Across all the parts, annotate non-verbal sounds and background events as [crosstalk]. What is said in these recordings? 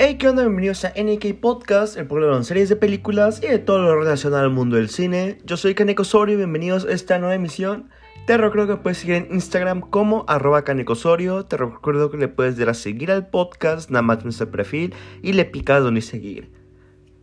Hey, ¿qué onda? Bienvenidos a NK Podcast, el programa de series de películas y de todo lo relacionado al mundo del cine. Yo soy Kaneko Osorio y bienvenidos a esta nueva emisión. Te recuerdo que puedes seguir en Instagram como arroba Kaneko Osorio. Te recuerdo que le puedes dar a seguir al podcast, nada más nuestro perfil y le picas donde seguir.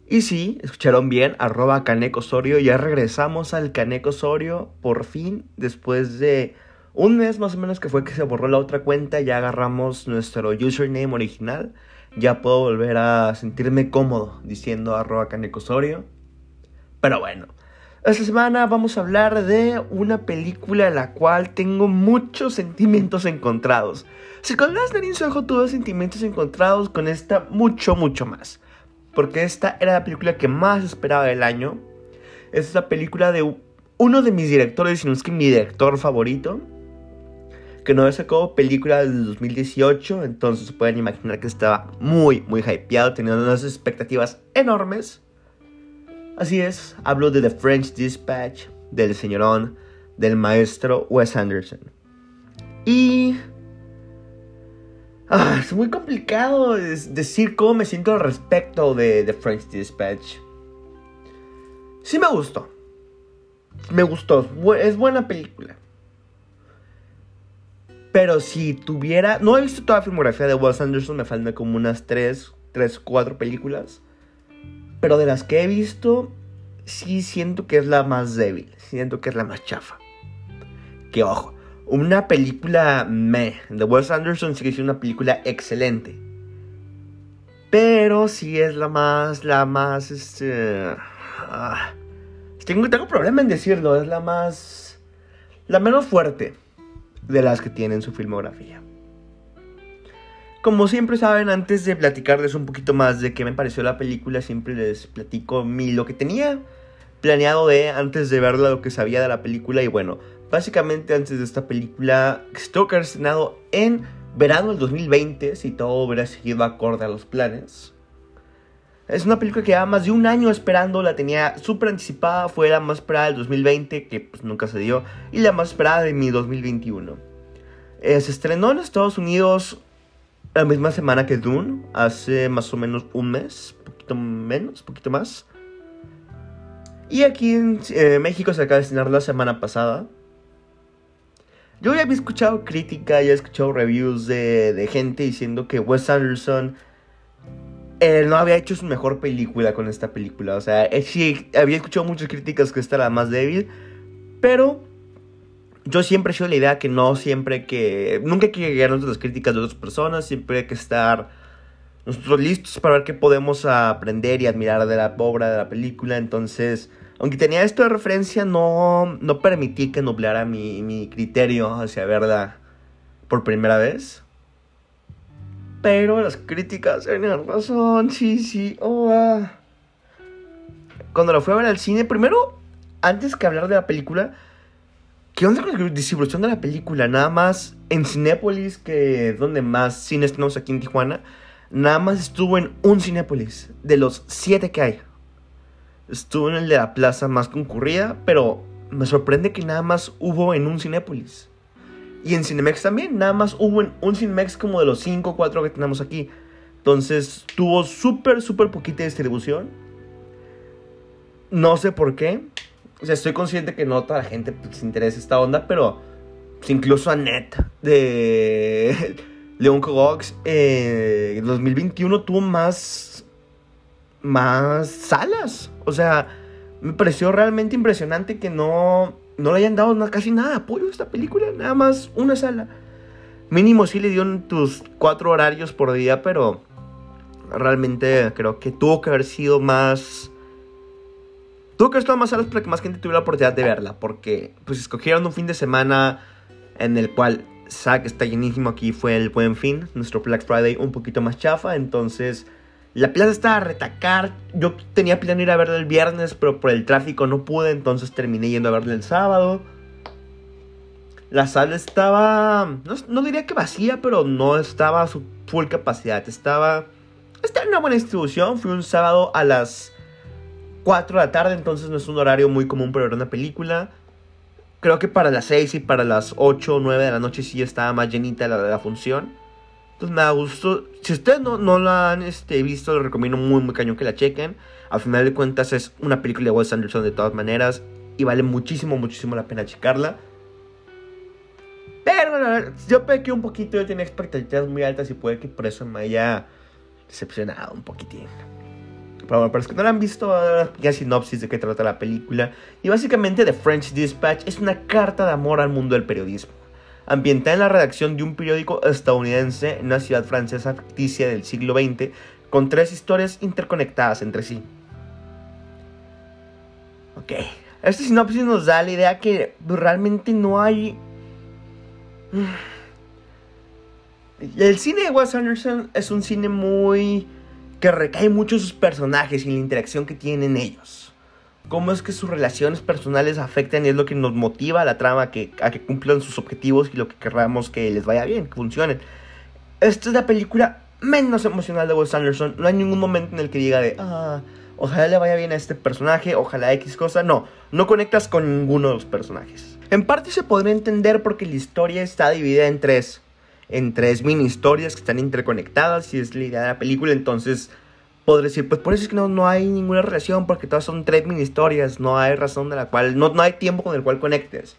Y sí, escucharon bien, arroba Kaneko Osorio. Ya regresamos al Kaneko Osorio por fin, después de un mes más o menos que fue que se borró la otra cuenta. Ya agarramos nuestro username original ya puedo volver a sentirme cómodo diciendo arroba canecosorio. Pero bueno, esta semana vamos a hablar de una película en la cual tengo muchos sentimientos encontrados. Si con Last Night in Soho tuve sentimientos encontrados, con esta mucho, mucho más. Porque esta era la película que más esperaba del año. Es la película de uno de mis directores, si no es que mi director favorito que no sacado película desde 2018, entonces pueden imaginar que estaba muy, muy hypeado, teniendo unas expectativas enormes. Así es, hablo de The French Dispatch, del señorón, del maestro Wes Anderson. Y... Ah, es muy complicado decir cómo me siento al respecto de The French Dispatch. Sí me gustó. Me gustó. Es buena película. Pero si tuviera. No he visto toda la filmografía de Wes Anderson, me faltan como unas 3, 3, 4 películas. Pero de las que he visto, sí siento que es la más débil. Siento que es la más chafa. Que ojo, una película me de Wes Anderson sigue siendo una película excelente. Pero sí es la más, la más, este... Ah, tengo, tengo problema en decirlo, es la más... La menos fuerte de las que tienen su filmografía. Como siempre saben, antes de platicarles un poquito más de qué me pareció la película, siempre les platico mi, lo que tenía planeado de antes de verla, lo que sabía de la película. Y bueno, básicamente antes de esta película, estuvo estrenado en verano del 2020, si todo hubiera seguido acorde a los planes. Es una película que llevaba más de un año esperando, la tenía súper anticipada, fue la más esperada del 2020, que pues nunca se dio, y la más esperada de mi 2021. Eh, se estrenó en Estados Unidos la misma semana que Dune, hace más o menos un mes, poquito menos, poquito más. Y aquí en eh, México se acaba de estrenar la semana pasada. Yo ya había escuchado crítica, ya he escuchado reviews de, de gente diciendo que Wes Anderson él no había hecho su mejor película con esta película. O sea, sí, había escuchado muchas críticas que esta era la más débil. Pero yo siempre he sido la idea que no siempre que. Nunca hay que llegar a las críticas de otras personas. Siempre hay que estar nosotros listos para ver qué podemos aprender y admirar de la obra de la película. Entonces, aunque tenía esto de referencia, no, no permití que nublara mi, mi criterio hacia verla por primera vez. Pero las críticas tenían razón, sí, sí. Oh, ah. Cuando la fui a ver al cine, primero, antes que hablar de la película, ¿qué onda con la distribución de la película? Nada más en Cinépolis, que donde más cines tenemos aquí en Tijuana, nada más estuvo en un Cinépolis, de los siete que hay. Estuvo en el de la plaza más concurrida, pero me sorprende que nada más hubo en un Cinépolis. Y en Cinemex también, nada más hubo un Cinemex como de los 5 o 4 que tenemos aquí. Entonces tuvo súper, súper poquita distribución. No sé por qué. O sea, estoy consciente que no toda la gente se interesa esta onda, pero pues, incluso a Net de [laughs] Leon Cogox eh, en 2021 tuvo más, más salas. O sea, me pareció realmente impresionante que no no le hayan dado casi nada de apoyo a esta película, nada más una sala. Mínimo sí le dieron tus cuatro horarios por día, pero realmente creo que tuvo que haber sido más... Tuvo que haber estado más salas para que más gente tuviera la oportunidad de verla, porque pues escogieron un fin de semana en el cual Zack está llenísimo aquí, fue el buen fin, nuestro Black Friday un poquito más chafa, entonces la plaza estaba a retacar. Yo tenía planeado ir a verla el viernes, pero por el tráfico no pude, entonces terminé yendo a verla el sábado. La sala estaba, no, diría que vacía, pero no estaba a su full capacidad. Estaba, estaba en una buena distribución. Fui un sábado a las 4 de la tarde, entonces no es un horario muy común para ver una película. Creo que para las 6 y para las 8 o 9 de la noche sí estaba más llenita la, la función. Entonces me da gusto. Si ustedes no, no la han este, visto, les recomiendo muy, muy cañón que la chequen. Al final de cuentas es una película de Wes Anderson de todas maneras. Y vale muchísimo, muchísimo la pena checarla. Pero yo pequé un poquito, yo tenía expectativas muy altas y puede que por eso me haya decepcionado un poquitín. Pero bueno, para los que no la han visto, ya sinopsis de qué trata la película. Y básicamente The French Dispatch es una carta de amor al mundo del periodismo ambientada en la redacción de un periódico estadounidense en una ciudad francesa ficticia del siglo XX, con tres historias interconectadas entre sí. Ok, este sinopsis nos da la idea que realmente no hay... El cine de Wes Anderson es un cine muy... que recae mucho en sus personajes y en la interacción que tienen ellos cómo es que sus relaciones personales afectan y es lo que nos motiva a la trama a que, a que cumplan sus objetivos y lo que querramos que les vaya bien, que funcionen. Esta es la película menos emocional de Wes Anderson. No hay ningún momento en el que diga de, ah, ojalá le vaya bien a este personaje, ojalá X cosa. No, no conectas con ninguno de los personajes. En parte se podría entender porque la historia está dividida en tres, en tres mini historias que están interconectadas y es la idea de la película, entonces podré decir, pues por eso es que no, no hay ninguna relación, porque todas son tres mini historias, no hay razón de la cual, no, no hay tiempo con el cual conectes.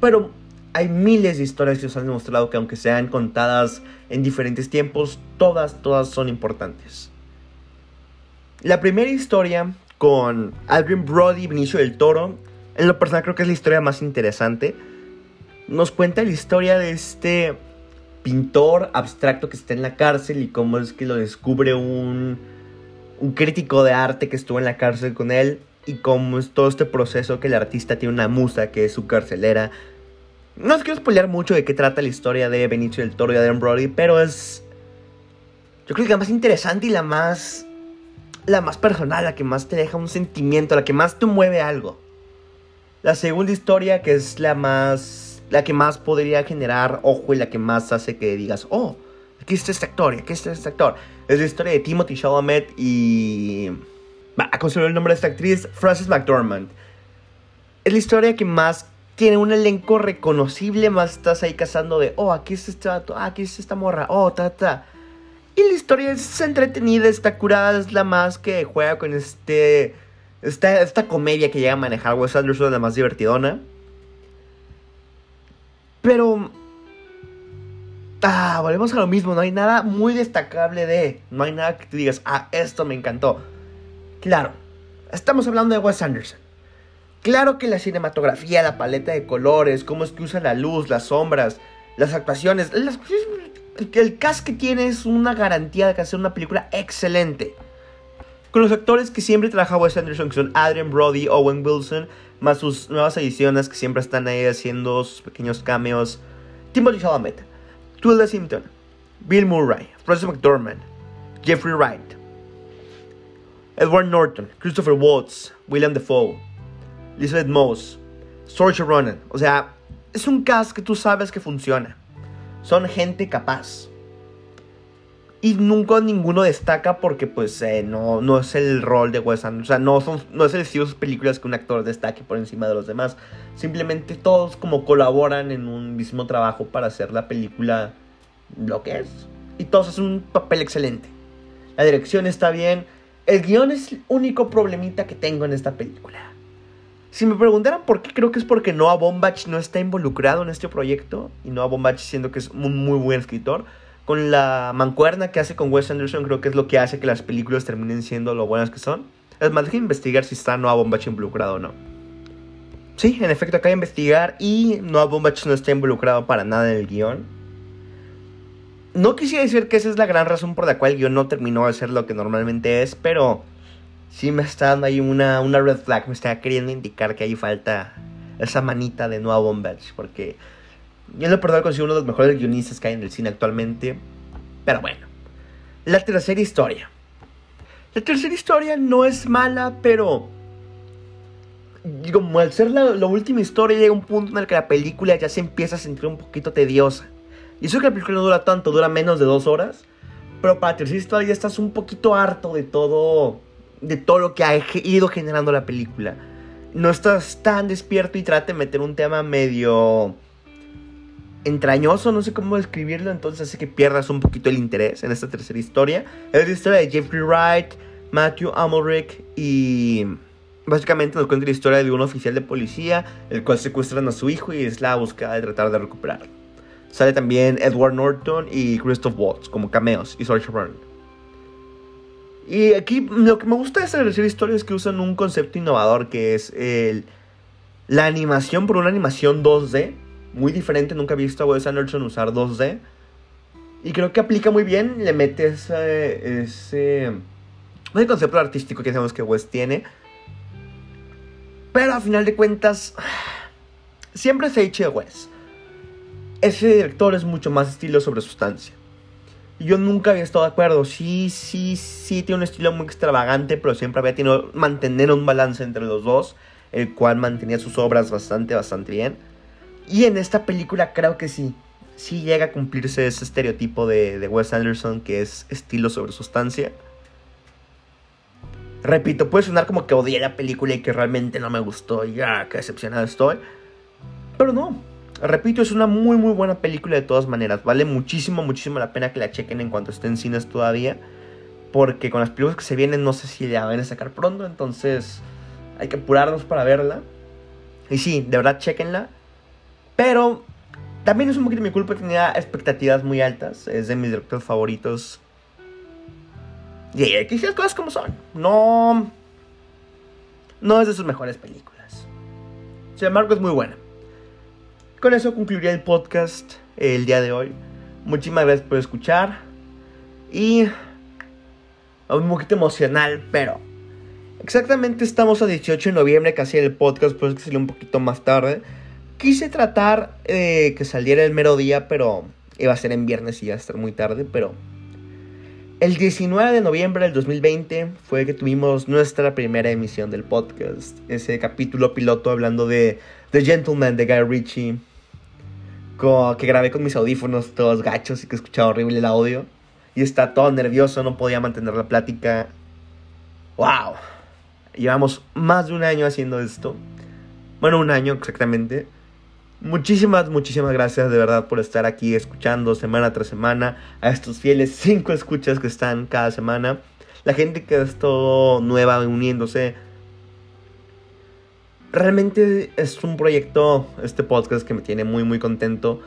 Pero hay miles de historias que os han demostrado que aunque sean contadas en diferentes tiempos, todas, todas son importantes. La primera historia con Adrian Brody y Benicio del Toro, en lo personal creo que es la historia más interesante. Nos cuenta la historia de este pintor abstracto que está en la cárcel y cómo es que lo descubre un, un crítico de arte que estuvo en la cárcel con él y cómo es todo este proceso que el artista tiene una musa que es su carcelera. No os quiero spoilear mucho de qué trata la historia de Benicio del Toro y Adam Brody, pero es yo creo que la más interesante y la más la más personal, la que más te deja un sentimiento, la que más te mueve algo. La segunda historia, que es la más la que más podría generar ojo y la que más hace que digas, oh, aquí está este actor, aquí está este actor. Es la historia de Timothy Chalamet y... Va, a considerar el nombre de esta actriz, Frances McDormand. Es la historia que más tiene un elenco reconocible, más estás ahí cazando de, oh, aquí está este vato, ah, aquí está esta morra, oh, ta, ta. Y la historia es entretenida, está curada, es la más que juega con este... Esta, esta comedia que llega a manejar Wes Anderson, la más divertidona. Pero... Ah, volvemos a lo mismo, no hay nada muy destacable de... No hay nada que te digas, ah, esto me encantó. Claro, estamos hablando de Wes Anderson. Claro que la cinematografía, la paleta de colores, cómo es que usa la luz, las sombras, las actuaciones, el, el cast que tiene es una garantía de que hacer una película excelente. Con los actores que siempre trabaja Wes Anderson, que son Adrian Brody, Owen Wilson, más sus nuevas ediciones que siempre están ahí haciendo sus pequeños cameos. Timothy Chalamet, Tilda Simpson, Bill Murray, Francis McDormand, Jeffrey Wright, Edward Norton, Christopher Waltz, William Defoe, Elizabeth Moss, Saoirse Ronan. O sea, es un cast que tú sabes que funciona. Son gente capaz. Y nunca ninguno destaca porque pues eh, no, no es el rol de Wes Anderson. O sea, no, son, no es el estilo de sus películas que un actor destaque por encima de los demás. Simplemente todos como colaboran en un mismo trabajo para hacer la película lo que es. Y todos hacen un papel excelente. La dirección está bien. El guion es el único problemita que tengo en esta película. Si me preguntaran por qué, creo que es porque Noah Bombach no está involucrado en este proyecto. Y Noah Bombach siendo que es un muy buen escritor con la mancuerna que hace con Wes Anderson, creo que es lo que hace que las películas terminen siendo lo buenas que son. Es más, déjenme investigar si está Noah Bombach involucrado o no. Sí, en efecto, acá hay investigar y Noah Bombach no está involucrado para nada en el guion. No quisiera decir que esa es la gran razón por la cual el guion no terminó de ser lo que normalmente es, pero sí me está dando ahí una, una red flag, me está queriendo indicar que ahí falta esa manita de Noah Bombach, porque yo en lo personal considero uno de los mejores guionistas que hay en el cine actualmente. Pero bueno. La tercera historia. La tercera historia no es mala, pero... Como al ser la, última historia llega un punto en el que la película ya se empieza a sentir un poquito tediosa. Y eso que la película no dura tanto, dura menos de dos horas. Pero para la tercera historia ya estás un poquito harto de todo... De todo lo que ha ido generando la película. No estás tan despierto y trata de meter un tema medio entrañoso, no sé cómo describirlo, entonces hace que pierdas un poquito el interés en esta tercera historia. Es la historia de Jeffrey Wright, Matthew Amalric y básicamente nos cuenta la historia de un oficial de policía, el cual secuestran a su hijo y es la búsqueda de tratar de recuperarlo. Sale también Edward Norton y Christoph Waltz como cameos y Saoirse Ronan. Y aquí lo que me gusta de esta tercera historia es que usan un concepto innovador que es el, la animación por una animación 2D muy diferente. Nunca he visto a Wes Anderson usar 2D. Y creo que aplica muy bien. Le mete ese, ese, ese concepto artístico que sabemos que Wes tiene. Pero a final de cuentas, siempre se ha dicho de Wes. Ese director es mucho más estilo sobre sustancia. Yo nunca había estado de acuerdo. Sí, sí, sí, tiene un estilo muy extravagante, pero siempre había tenido mantener un balance entre los dos, el cual mantenía sus obras bastante, bastante bien. Y en esta película creo que sí. Sí llega a cumplirse ese estereotipo de, de Wes Anderson que es estilo sobre sustancia. Repito, puede sonar como que odié la película y que realmente no me gustó. Ya, qué decepcionado estoy. Pero no. Repito, es una muy muy buena película de todas maneras. Vale muchísimo, muchísimo la pena que la chequen en cuanto esté en cines todavía. Porque con las películas que se vienen no sé si la van a sacar pronto. Entonces hay que apurarnos para verla. Y sí, de verdad chequenla. Pero también es un poquito mi culpa, tenía expectativas muy altas. Es de mis directores favoritos. Y hay que cosas como son. No. No es de sus mejores películas. Sin embargo, es muy buena. Con eso concluiría el podcast el día de hoy. Muchísimas gracias por escuchar. Y. Un poquito emocional, pero. Exactamente estamos a 18 de noviembre, casi el podcast, por eso que salió un poquito más tarde. Quise tratar de que saliera el mero día, pero iba a ser en viernes y iba a estar muy tarde, pero... El 19 de noviembre del 2020 fue que tuvimos nuestra primera emisión del podcast. Ese capítulo piloto hablando de The Gentleman de Guy Ritchie. Que grabé con mis audífonos todos gachos y que escuchaba horrible el audio. Y está todo nervioso, no podía mantener la plática. ¡Wow! Llevamos más de un año haciendo esto. Bueno, un año exactamente. Muchísimas, muchísimas gracias de verdad por estar aquí escuchando semana tras semana a estos fieles cinco escuchas que están cada semana. La gente que es todo nueva uniéndose. Realmente es un proyecto, este podcast que me tiene muy, muy contento.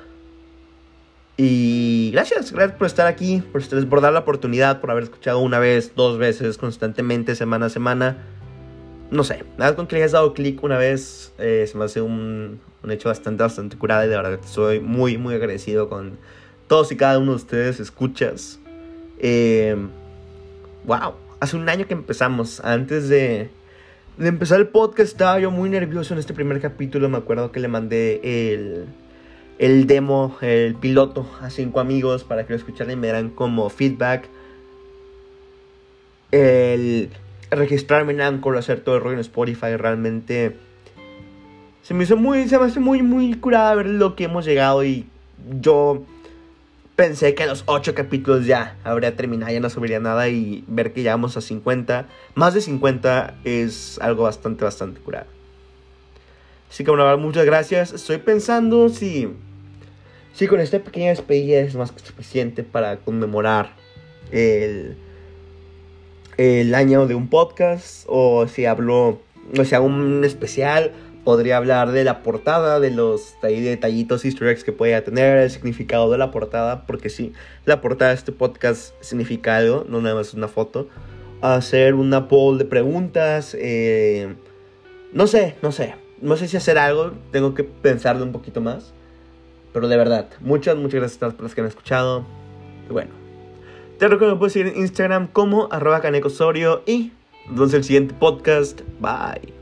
Y gracias, gracias por estar aquí, por, por dar la oportunidad, por haber escuchado una vez, dos veces, constantemente, semana a semana. No sé, nada con que le hayas dado clic una vez, eh, se me hace un, un hecho bastante, bastante curado y de verdad soy muy, muy agradecido con todos y cada uno de ustedes, escuchas. Eh, wow, hace un año que empezamos, antes de, de empezar el podcast estaba yo muy nervioso en este primer capítulo, me acuerdo que le mandé el, el demo, el piloto a cinco amigos para que lo escucharan y me dieran como feedback. El registrarme en Anchor, hacer todo el rollo en Spotify, realmente se me hizo muy, se me hace muy, muy curada ver lo que hemos llegado y yo pensé que a los 8 capítulos ya habría terminado, ya no subiría nada y ver que llegamos a 50, más de 50 es algo bastante, bastante curado. Así que bueno, muchas gracias. Estoy pensando si, si con esta pequeña despedida es más que suficiente para conmemorar el, el año de un podcast o si hablo, o sea, un especial podría hablar de la portada, de los detallitos easter que pueda tener, el significado de la portada, porque sí, la portada de este podcast significa algo, no nada más una foto. Hacer una poll de preguntas, eh, no sé, no sé, no sé si hacer algo, tengo que pensarlo un poquito más. Pero de verdad, muchas, muchas gracias a todas las personas que han escuchado. Y bueno, te recuerdo que me puedes seguir en Instagram como arroba canecosorio y nos vemos en el siguiente podcast. Bye.